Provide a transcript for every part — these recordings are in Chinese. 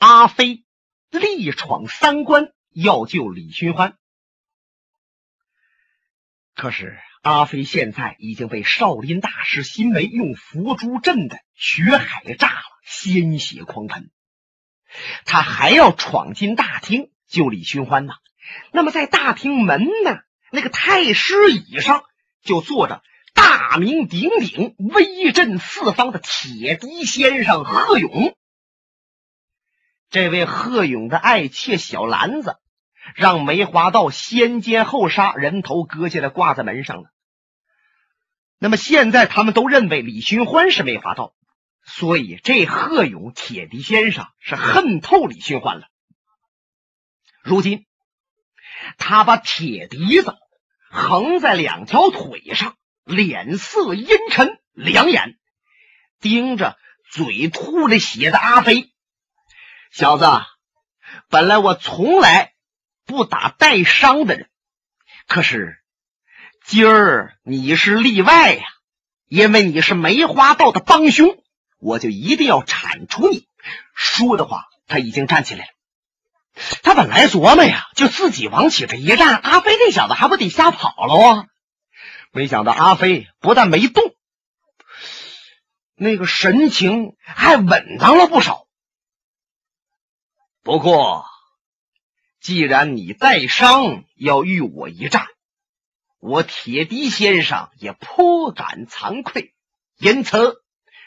阿飞力闯三关，要救李寻欢。可是阿飞现在已经被少林大师辛梅用佛珠镇的血海炸了，鲜血狂喷。他还要闯进大厅救李寻欢呢。那么在大厅门呢，那个太师椅上就坐着大名鼎鼎、威震四方的铁笛先生贺勇。这位贺勇的爱妾小兰子。让梅花道先奸后杀，人头割下来挂在门上了。那么现在他们都认为李寻欢是梅花道，所以这贺勇铁笛先生是恨透李寻欢了。如今他把铁笛子横在两条腿上，脸色阴沉，两眼盯着嘴吐着血的阿飞小子。本来我从来。不打带伤的人，可是今儿你是例外呀，因为你是梅花道的帮凶，我就一定要铲除你。说的话，他已经站起来了。他本来琢磨呀，就自己往起这一站，阿飞那小子还不得吓跑了啊？没想到阿飞不但没动，那个神情还稳当了不少。不过。既然你带伤要与我一战，我铁笛先生也颇感惭愧，因此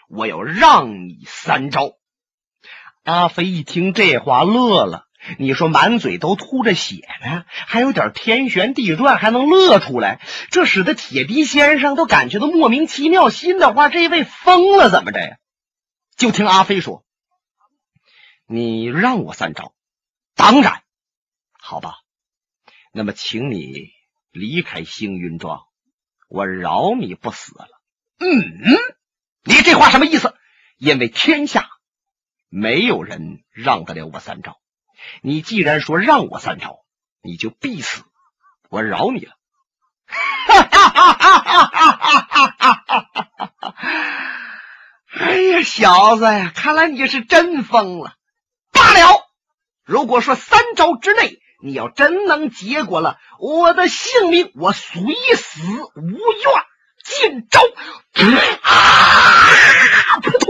我要让你三招。阿飞一听这话乐了，你说满嘴都吐着血呢，还有点天旋地转，还能乐出来，这使得铁笛先生都感觉到莫名其妙，心的话这位疯了怎么着呀？就听阿飞说：“你让我三招，当然。”好吧，那么请你离开星云庄，我饶你不死了。嗯，你这话什么意思？因为天下没有人让得了我三招。你既然说让我三招，你就必死，我饶你了。哈哈哈哈哈哈！哎呀，小子呀，看来你是真疯了。罢了，如果说三招之内。你要真能结果了我的性命，我虽死无怨。见招，啊！扑通，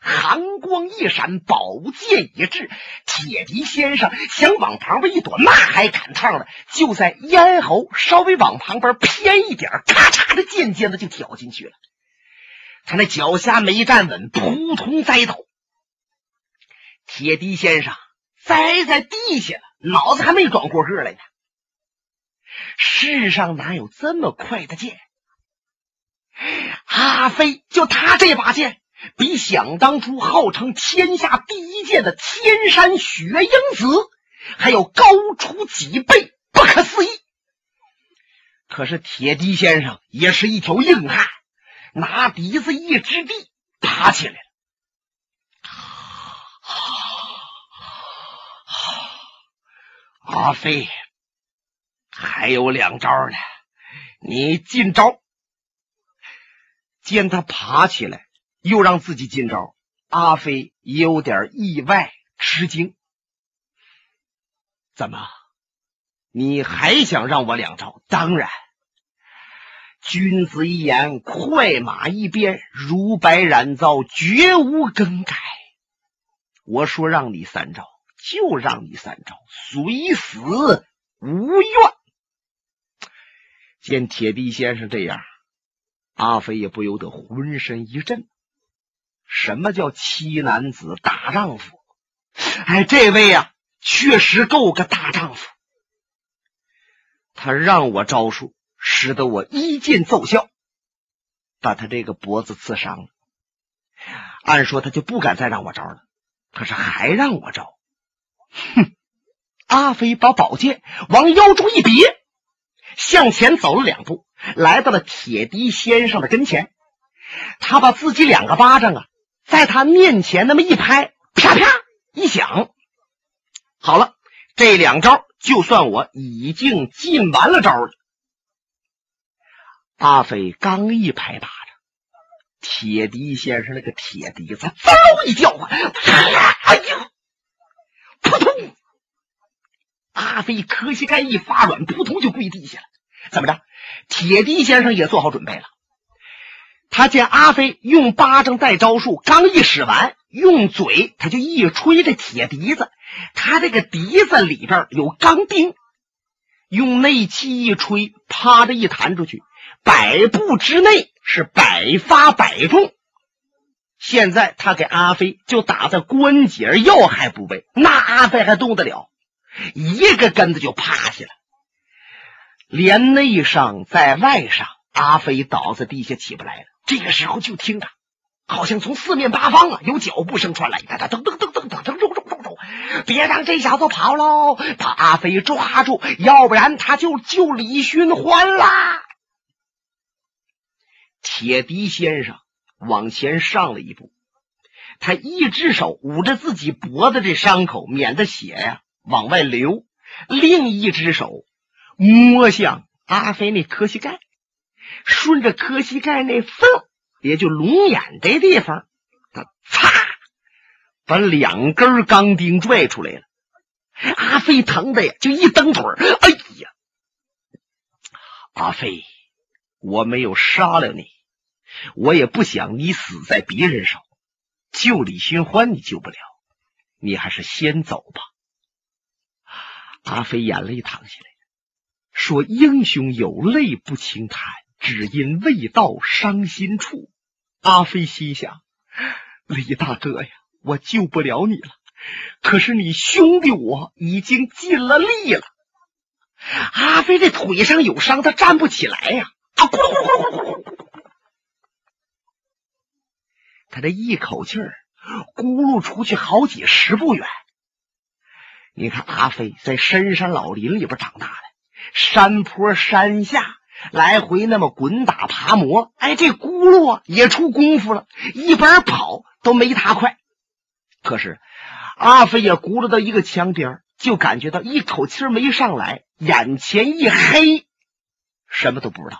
寒光一闪，宝剑一掷，铁笛先生想往旁边一躲，那还赶趟了。就在咽喉稍微往旁边偏一点，咔嚓的剑尖子就挑进去了。他那脚下没站稳，扑通栽倒。铁笛先生。栽在地下了，脑子还没转过个来呢。世上哪有这么快的剑？阿飞就他这把剑，比想当初号称天下第一剑的天山雪鹰子还要高出几倍，不可思议。可是铁笛先生也是一条硬汉，拿笛子一支地，爬起来。阿飞，还有两招呢，你进招。见他爬起来，又让自己进招，阿飞有点意外吃惊。怎么，你还想让我两招？当然，君子一言，快马一鞭，如白染皂，绝无更改。我说让你三招。就让你三招，虽死无怨。见铁笛先生这样，阿飞也不由得浑身一震。什么叫七男子大丈夫？哎，这位呀，确实够个大丈夫。他让我招数，使得我一剑奏效，把他这个脖子刺伤了。按说他就不敢再让我招了，可是还让我招。哼！阿飞把宝剑往腰中一别，向前走了两步，来到了铁笛先生的跟前。他把自己两个巴掌啊，在他面前那么一拍，啪啪一响。好了，这两招就算我已经尽完了招了。阿飞刚一拍巴掌，铁笛先生那个铁笛子嗖一叫唤，哎呀，扑通！阿飞磕膝盖一发软，扑通就跪地下了。怎么着？铁笛先生也做好准备了。他见阿飞用巴掌带招数，刚一使完，用嘴他就一吹这铁笛子。他这个笛子里边有钢钉，用内气一吹，啪的一弹出去，百步之内是百发百中。现在他给阿飞就打在关节要害部位，那阿飞还动得了？一个跟子就趴下了，连内伤在外伤，阿飞倒在地下起不来了。这个时候就听着，好像从四面八方啊有脚步声传来，哒哒噔噔噔噔噔噔，走走走走，别让这小子跑喽！把阿飞抓住，要不然他就救李寻欢啦！铁笛先生往前上了一步，他一只手捂着自己脖子这伤口，免得血呀。往外流，另一只手摸向阿飞那磕膝盖，顺着磕膝盖那缝，也就龙眼这地方，他擦，把两根钢钉拽出来了。阿飞疼的呀，就一蹬腿哎呀，阿飞，我没有杀了你，我也不想你死在别人手。救李寻欢你救不了，你还是先走吧。阿飞眼泪淌下来说：“英雄有泪不轻弹，只因未到伤心处。”阿飞心想：“李大哥呀，我救不了你了。可是你兄弟我已经尽了力了。”阿飞这腿上有伤，他站不起来呀！啊，咕噜咕噜咕噜咕噜咕噜，他这一口气儿咕噜出去好几十步远。你看，阿飞在深山老林里边长大的，山坡山下来回那么滚打爬磨，哎，这轱辘也出功夫了，一边跑都没他快。可是阿飞也轱辘到一个墙边，就感觉到一口气没上来，眼前一黑，什么都不知道。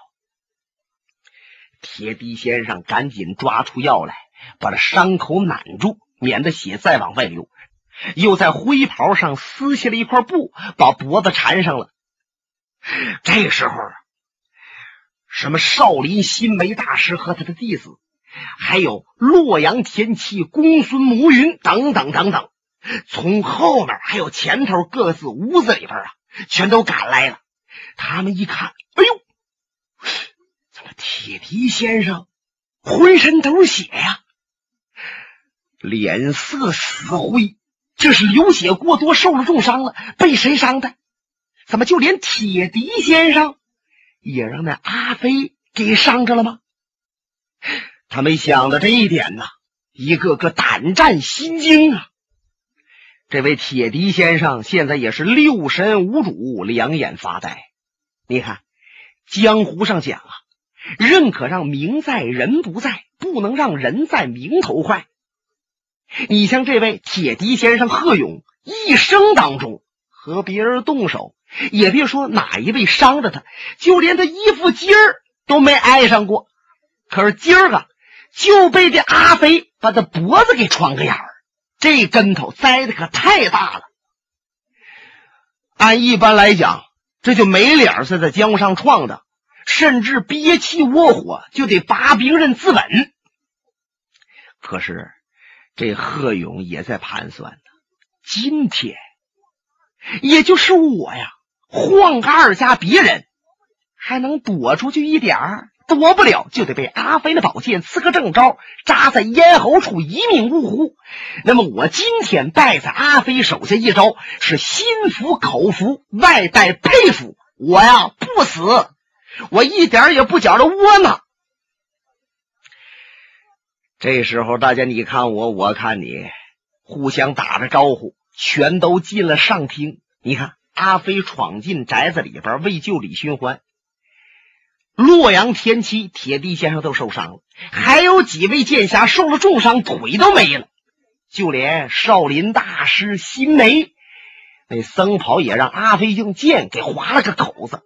铁笛先生赶紧抓出药来，把这伤口揽住，免得血再往外流。又在灰袍上撕下了一块布，把脖子缠上了。这时候，什么少林新梅大师和他的弟子，还有洛阳天齐公孙母云等等等等，从后面还有前头各自屋子里边啊，全都赶来了。他们一看，哎呦，怎么铁蹄先生浑身都是血呀，脸色死灰。这是流血过多，受了重伤了。被谁伤的？怎么就连铁笛先生也让那阿飞给伤着了吗？他没想到这一点呢，一个个胆战心惊啊！这位铁笛先生现在也是六神无主，两眼发呆。你看，江湖上讲啊，认可让名在人不在，不能让人在名头坏。你像这位铁笛先生贺勇，一生当中和别人动手，也别说哪一位伤着他，就连他衣服襟儿都没挨上过。可是今儿个就被这阿飞把他脖子给穿个眼儿，这跟头栽的可太大了。按一般来讲，这就没脸在在江上闯的，甚至憋气窝火就得拔兵刃自刎。可是。这贺勇也在盘算呢。今天，也就是我呀，换个二家别人，还能躲出去一点儿，躲不了就得被阿飞的宝剑刺个正着，扎在咽喉处，一命呜呼。那么我今天败在阿飞手下一招，是心服口服，外带佩服。我呀，不死，我一点也不觉着窝囊。这时候，大家你看我，我看你，互相打着招呼，全都进了上厅。你看，阿飞闯进宅子里边为救李寻欢，洛阳天齐铁地先生都受伤了，还有几位剑侠受了重伤，腿都没了。就连少林大师辛梅，那僧袍也让阿飞用剑给划了个口子。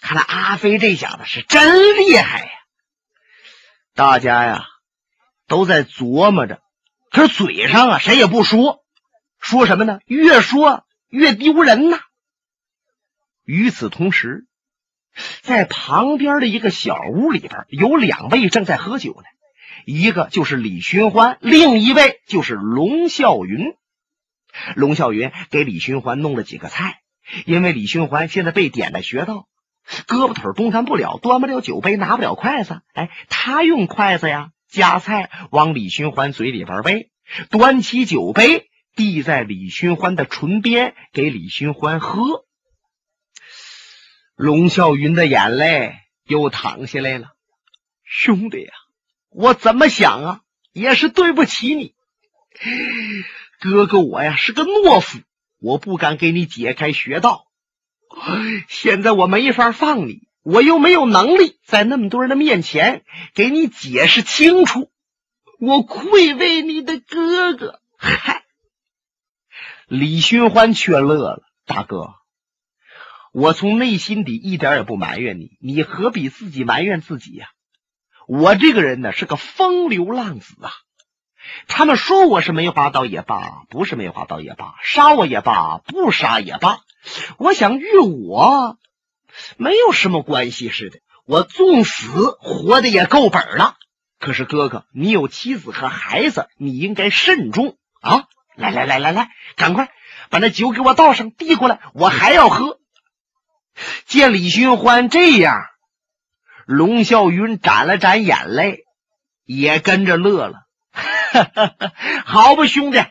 看来阿飞这小子是真厉害呀！大家呀。都在琢磨着，可是嘴上啊谁也不说，说什么呢？越说越丢人呐。与此同时，在旁边的一个小屋里边，有两位正在喝酒呢，一个就是李寻欢，另一位就是龙啸云。龙啸云给李寻欢弄了几个菜，因为李寻欢现在被点在穴道，胳膊腿动弹不了，端不了酒杯，拿不了筷子。哎，他用筷子呀夹菜往李寻欢嘴里边喂，端起酒杯递在李寻欢的唇边给李寻欢喝。龙啸云的眼泪又淌下来了，兄弟呀，我怎么想啊，也是对不起你。哥哥我呀是个懦夫，我不敢给你解开穴道。现在我没法放你，我又没有能力在那么多人的面前给你解释清楚。我愧为你的哥哥。嗨，李寻欢却乐了，大哥。我从内心底一点也不埋怨你，你何必自己埋怨自己呀？我这个人呢是个风流浪子啊！他们说我是梅花刀也罢，不是梅花刀也罢，杀我也罢，不杀也罢，我想与我没有什么关系似的。我纵死活的也够本了。可是哥哥，你有妻子和孩子，你应该慎重啊！来来来来来，赶快把那酒给我倒上，递过来，我还要喝。见李寻欢这样，龙啸云眨了眨眼泪，也跟着乐了。好吧，兄弟，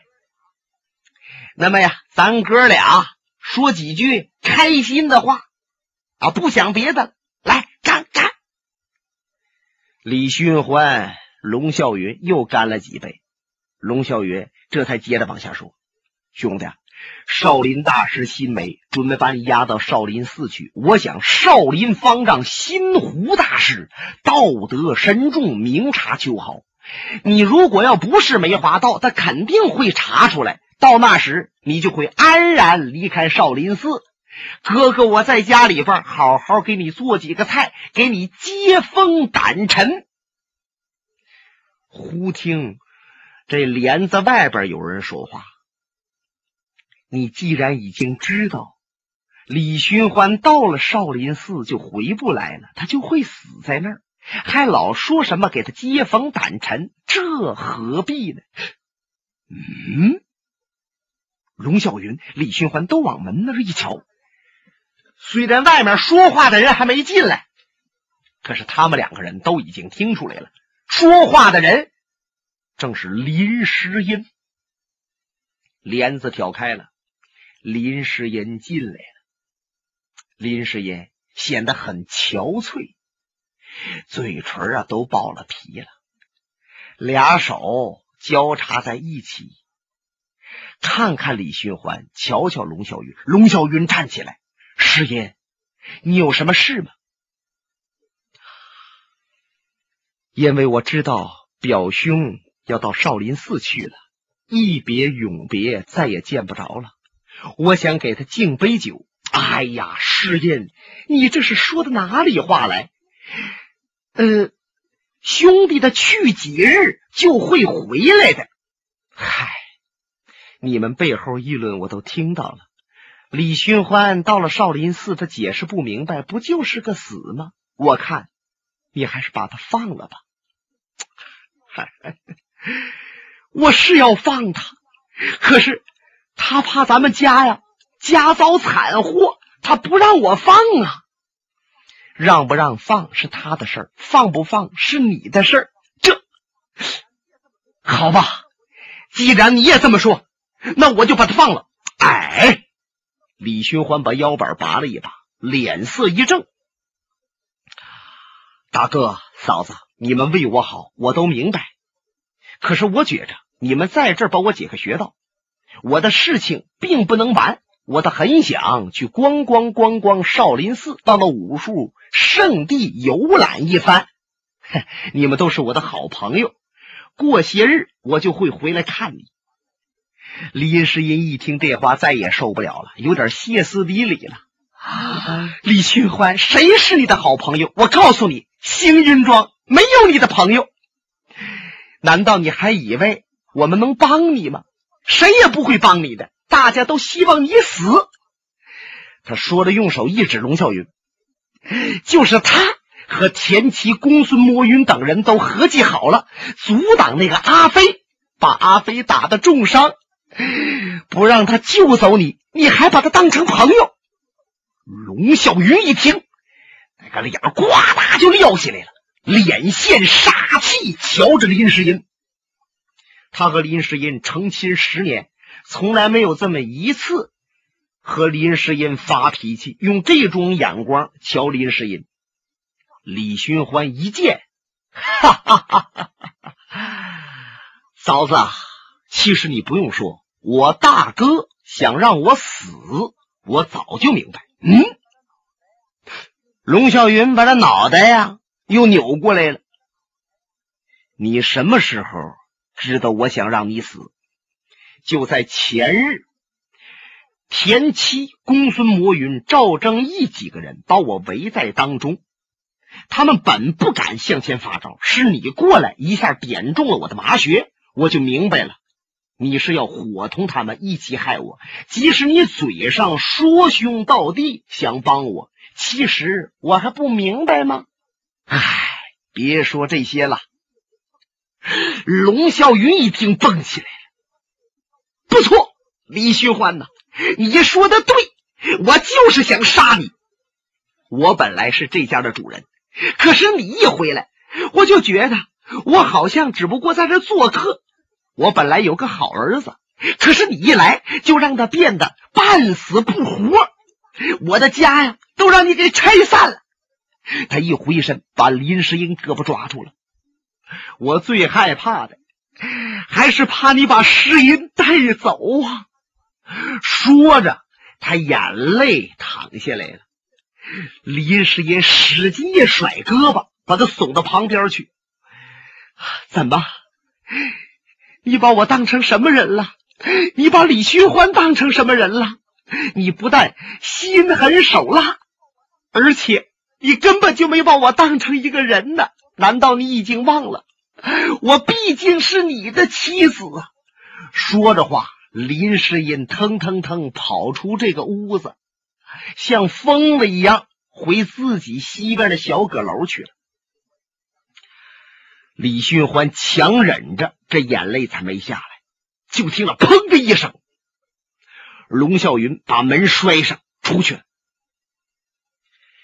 那么呀，咱哥俩说几句开心的话啊，不想别的，来干干。李寻欢、龙啸云又干了几杯，龙啸云这才接着往下说：“兄弟。”少林大师新梅准备把你押到少林寺去。我想少林方丈新湖大师道德深重，明察秋毫。你如果要不是梅花道，他肯定会查出来。到那时，你就会安然离开少林寺。哥哥，我在家里边好好给你做几个菜，给你接风掸尘。忽听这帘子外边有人说话。你既然已经知道李寻欢到了少林寺就回不来了，他就会死在那儿，还老说什么给他接风掸尘，这何必呢？嗯，龙啸云、李寻欢都往门那儿一瞧，虽然外面说话的人还没进来，可是他们两个人都已经听出来了，说话的人正是林诗音。帘子挑开了。林诗音进来了，林诗音显得很憔悴，嘴唇啊都爆了皮了，俩手交叉在一起，看看李寻欢，瞧瞧龙小云。龙小云站起来：“师爷，你有什么事吗？”因为我知道表兄要到少林寺去了，一别永别，再也见不着了。我想给他敬杯酒。哎呀，师爷，你这是说的哪里话来？呃，兄弟的去几日就会回来的。嗨，你们背后议论我都听到了。李寻欢到了少林寺，他解释不明白，不就是个死吗？我看你还是把他放了吧。我是要放他，可是。他怕咱们家呀家遭惨祸，他不让我放啊。让不让放是他的事儿，放不放是你的事儿。这好吧，既然你也这么说，那我就把他放了。哎，李寻欢把腰板拔了一把，脸色一正：“大哥嫂子，你们为我好，我都明白。可是我觉着你们在这儿把我解开穴道。”我的事情并不能完，我倒很想去观光观光少林寺，到那武术圣地游览一番。你们都是我的好朋友，过些日我就会回来看你。李世英一听这话，再也受不了了，有点歇斯底里了。李寻欢，谁是你的好朋友？我告诉你，星云庄没有你的朋友。难道你还以为我们能帮你吗？谁也不会帮你的，大家都希望你死。他说着，用手一指龙啸云，就是他和田七、公孙摸云等人都合计好了，阻挡那个阿飞，把阿飞打得重伤，不让他救走你，你还把他当成朋友。龙小云一听，那个脸呱嗒就撂下来了，脸现杀气，瞧着林诗音。他和林诗音成亲十年，从来没有这么一次。和林诗音发脾气，用这种眼光瞧林诗音。李寻欢一见，哈 哈哈哈哈哈！嫂子，其实你不用说，我大哥想让我死，我早就明白。嗯，龙啸云把他脑袋呀又扭过来了。你什么时候知道我想让你死？就在前日。田七、公孙魔云、赵正义几个人把我围在当中，他们本不敢向前发招，是你过来一下点中了我的麻穴，我就明白了，你是要伙同他们一起害我。即使你嘴上说兄道弟，想帮我，其实我还不明白吗？唉，别说这些了。龙啸云一听，蹦起来了，不错，李寻欢呐。你说的对，我就是想杀你。我本来是这家的主人，可是你一回来，我就觉得我好像只不过在这做客。我本来有个好儿子，可是你一来，就让他变得半死不活。我的家呀，都让你给拆散了。他一回身，把林世英胳膊抓住了。我最害怕的，还是怕你把诗音带走啊。说着，他眼泪淌下来了。林世英使劲一甩胳膊，把他送到旁边去。怎么？你把我当成什么人了？你把李寻欢当成什么人了？你不但心狠手辣，而且你根本就没把我当成一个人呢？难道你已经忘了，我毕竟是你的妻子啊？说着话。林诗音腾腾腾跑出这个屋子，像疯了一样回自己西边的小阁楼去了。李寻欢强忍着，这眼泪才没下来。就听了“砰”的一声，龙啸云把门摔上，出去了。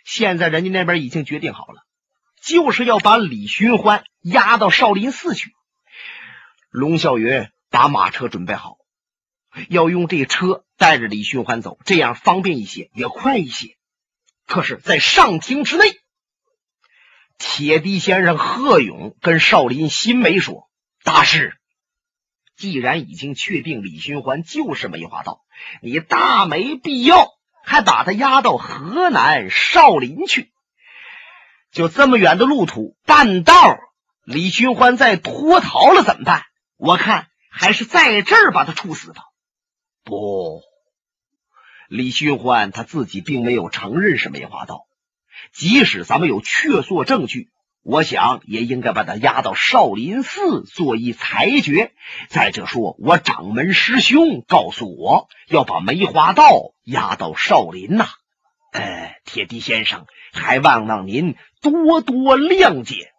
现在人家那边已经决定好了，就是要把李寻欢押到少林寺去。龙啸云把马车准备好。要用这车带着李寻欢走，这样方便一些，也快一些。可是，在上厅之内，铁笛先生贺勇跟少林新梅说：“大师，既然已经确定李寻欢就是梅花道，你大没必要还把他押到河南少林去。就这么远的路途，半道李寻欢再脱逃了怎么办？我看还是在这儿把他处死吧。”不，李寻欢他自己并没有承认是梅花道。即使咱们有确凿证据，我想也应该把他押到少林寺做一裁决。再者说，我掌门师兄告诉我要把梅花道押到少林呐。呃，铁笛先生，还望望您多多谅解。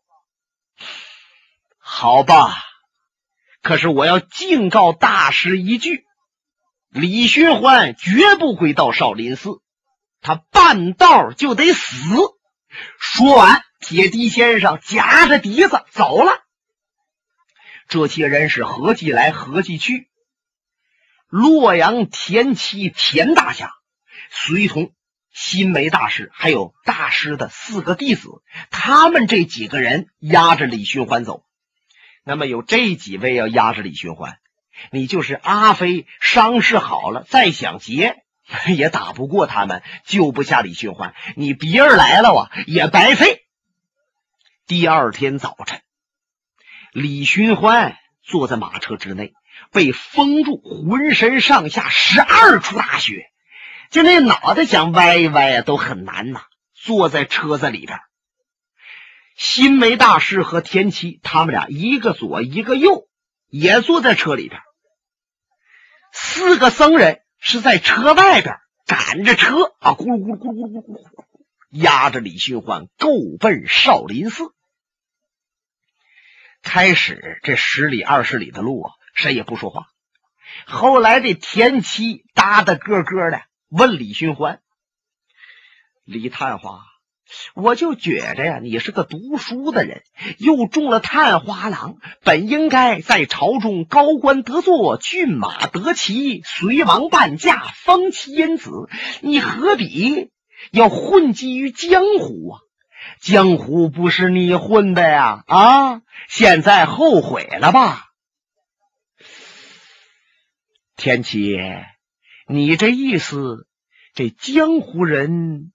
好吧，可是我要敬告大师一句。李寻欢绝不会到少林寺，他半道就得死。说完，铁笛先生夹着笛子走了。这些人是合计来合计去，洛阳田七田大侠，随同新梅大师，还有大师的四个弟子，他们这几个人押着李寻欢走。那么有这几位要押着李寻欢。你就是阿飞，伤势好了再想劫 也打不过他们，救不下李寻欢。你别人来了啊，也白费。第二天早晨，李寻欢坐在马车之内，被封住，浑身上下十二处大穴，就那脑袋想歪一歪啊都很难呐。坐在车子里边，新梅大师和田七，他们俩一个左一个右，也坐在车里边。四个僧人是在车外边赶着车啊，咕噜咕噜咕噜咕噜咕噜，压着李寻欢，够奔少林寺。开始这十里二十里的路啊，谁也不说话。后来这田七搭的咯咯的问李寻欢：“李探花。”我就觉着呀，你是个读书的人，又中了探花郎，本应该在朝中高官得坐，骏马得骑，随王伴驾，封妻荫子。你何必要混迹于江湖啊？江湖不是你混的呀！啊，现在后悔了吧？天启，你这意思，这江湖人？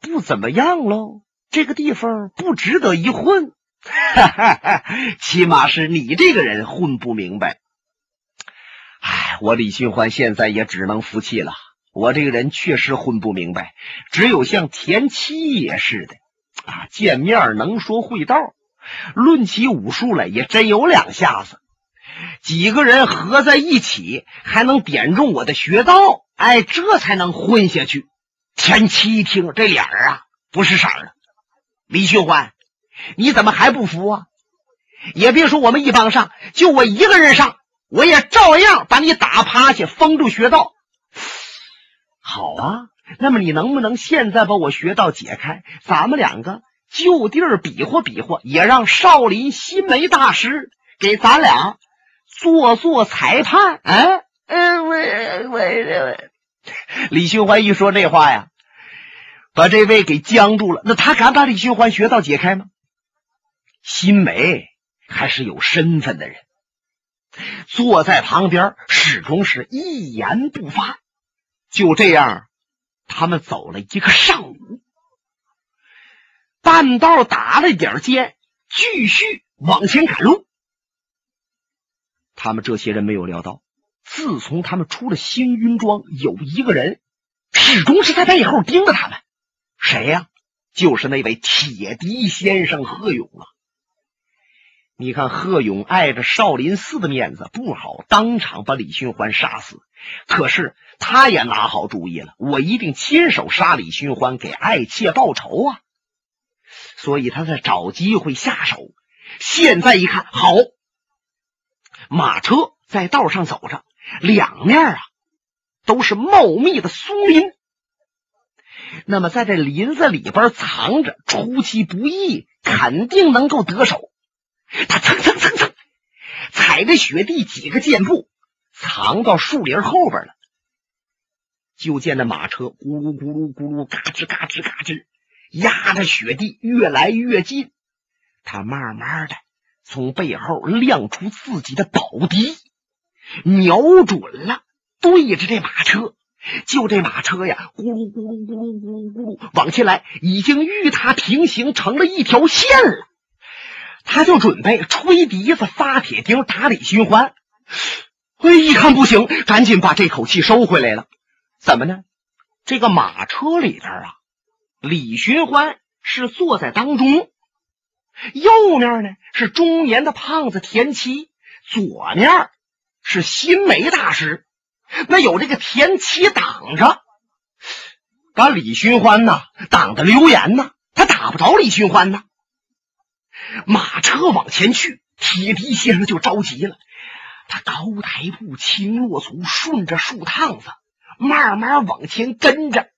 不怎么样喽，这个地方不值得一混，哈 哈起码是你这个人混不明白。哎，我李寻欢现在也只能服气了。我这个人确实混不明白，只有像田七爷似的啊，见面能说会道，论起武术来也真有两下子。几个人合在一起，还能点中我的穴道，哎，这才能混下去。前妻一听，这脸儿啊不是色儿了。李寻欢，你怎么还不服啊？也别说我们一帮上，就我一个人上，我也照样把你打趴下，封住穴道。好啊，那么你能不能现在把我穴道解开？咱们两个就地儿比划比划，也让少林新梅大师给咱俩做做裁判。哎，嗯，喂喂喂。李寻欢一说这话呀，把这位给僵住了。那他敢把李寻欢穴道解开吗？新梅还是有身份的人，坐在旁边始终是一言不发。就这样，他们走了一个上午，半道打了点尖，继续往前赶路。他们这些人没有料到。自从他们出了星云庄，有一个人始终是在背后盯着他们。谁呀？就是那位铁笛先生贺勇啊！你看，贺勇碍着少林寺的面子，不好当场把李寻欢杀死。可是他也拿好主意了，我一定亲手杀李寻欢，给爱妾报仇啊！所以他在找机会下手。现在一看，好，马车在道上走着。两面啊，都是茂密的松林。那么在这林子里边藏着，出其不意，肯定能够得手。他蹭蹭蹭蹭，踩着雪地几个箭步，藏到树林后边了。就见那马车咕噜咕噜咕噜，嘎吱嘎吱嘎吱，压着雪地越来越近。他慢慢的从背后亮出自己的宝笛。瞄准了，对着这马车，就这马车呀，咕噜咕噜咕噜咕噜咕噜往前来，已经与他平行成了一条线了。他就准备吹笛子、发铁钉打李寻欢。哎，一看不行，赶紧把这口气收回来了。怎么呢？这个马车里边啊，李寻欢是坐在当中，右面呢是中年的胖子田七，左面。是新梅大师，那有这个田七挡着，把李寻欢呐挡的流言呐，他打不着李寻欢呐。马车往前去，铁笛先生就着急了，他高抬步，轻落足，顺着树趟子慢慢往前跟着。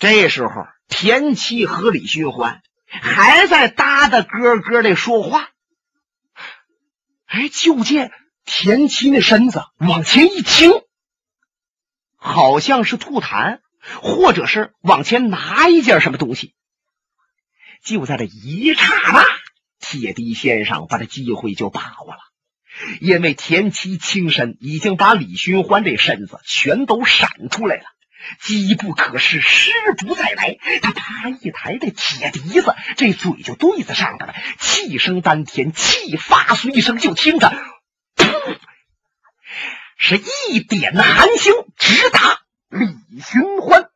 这时候，田七和李寻欢还在哒哒咯咯的说话，哎，就见。田七那身子往前一倾，好像是吐痰，或者是往前拿一件什么东西。就在这一刹那，铁笛先生把这机会就把握了，因为田七轻身已经把李寻欢这身子全都闪出来了，机不可失，失不再来。他啪一抬这铁笛子，这嘴就对在上边了，气声丹田，气发出一声，就听着。是一点寒星直达李寻欢。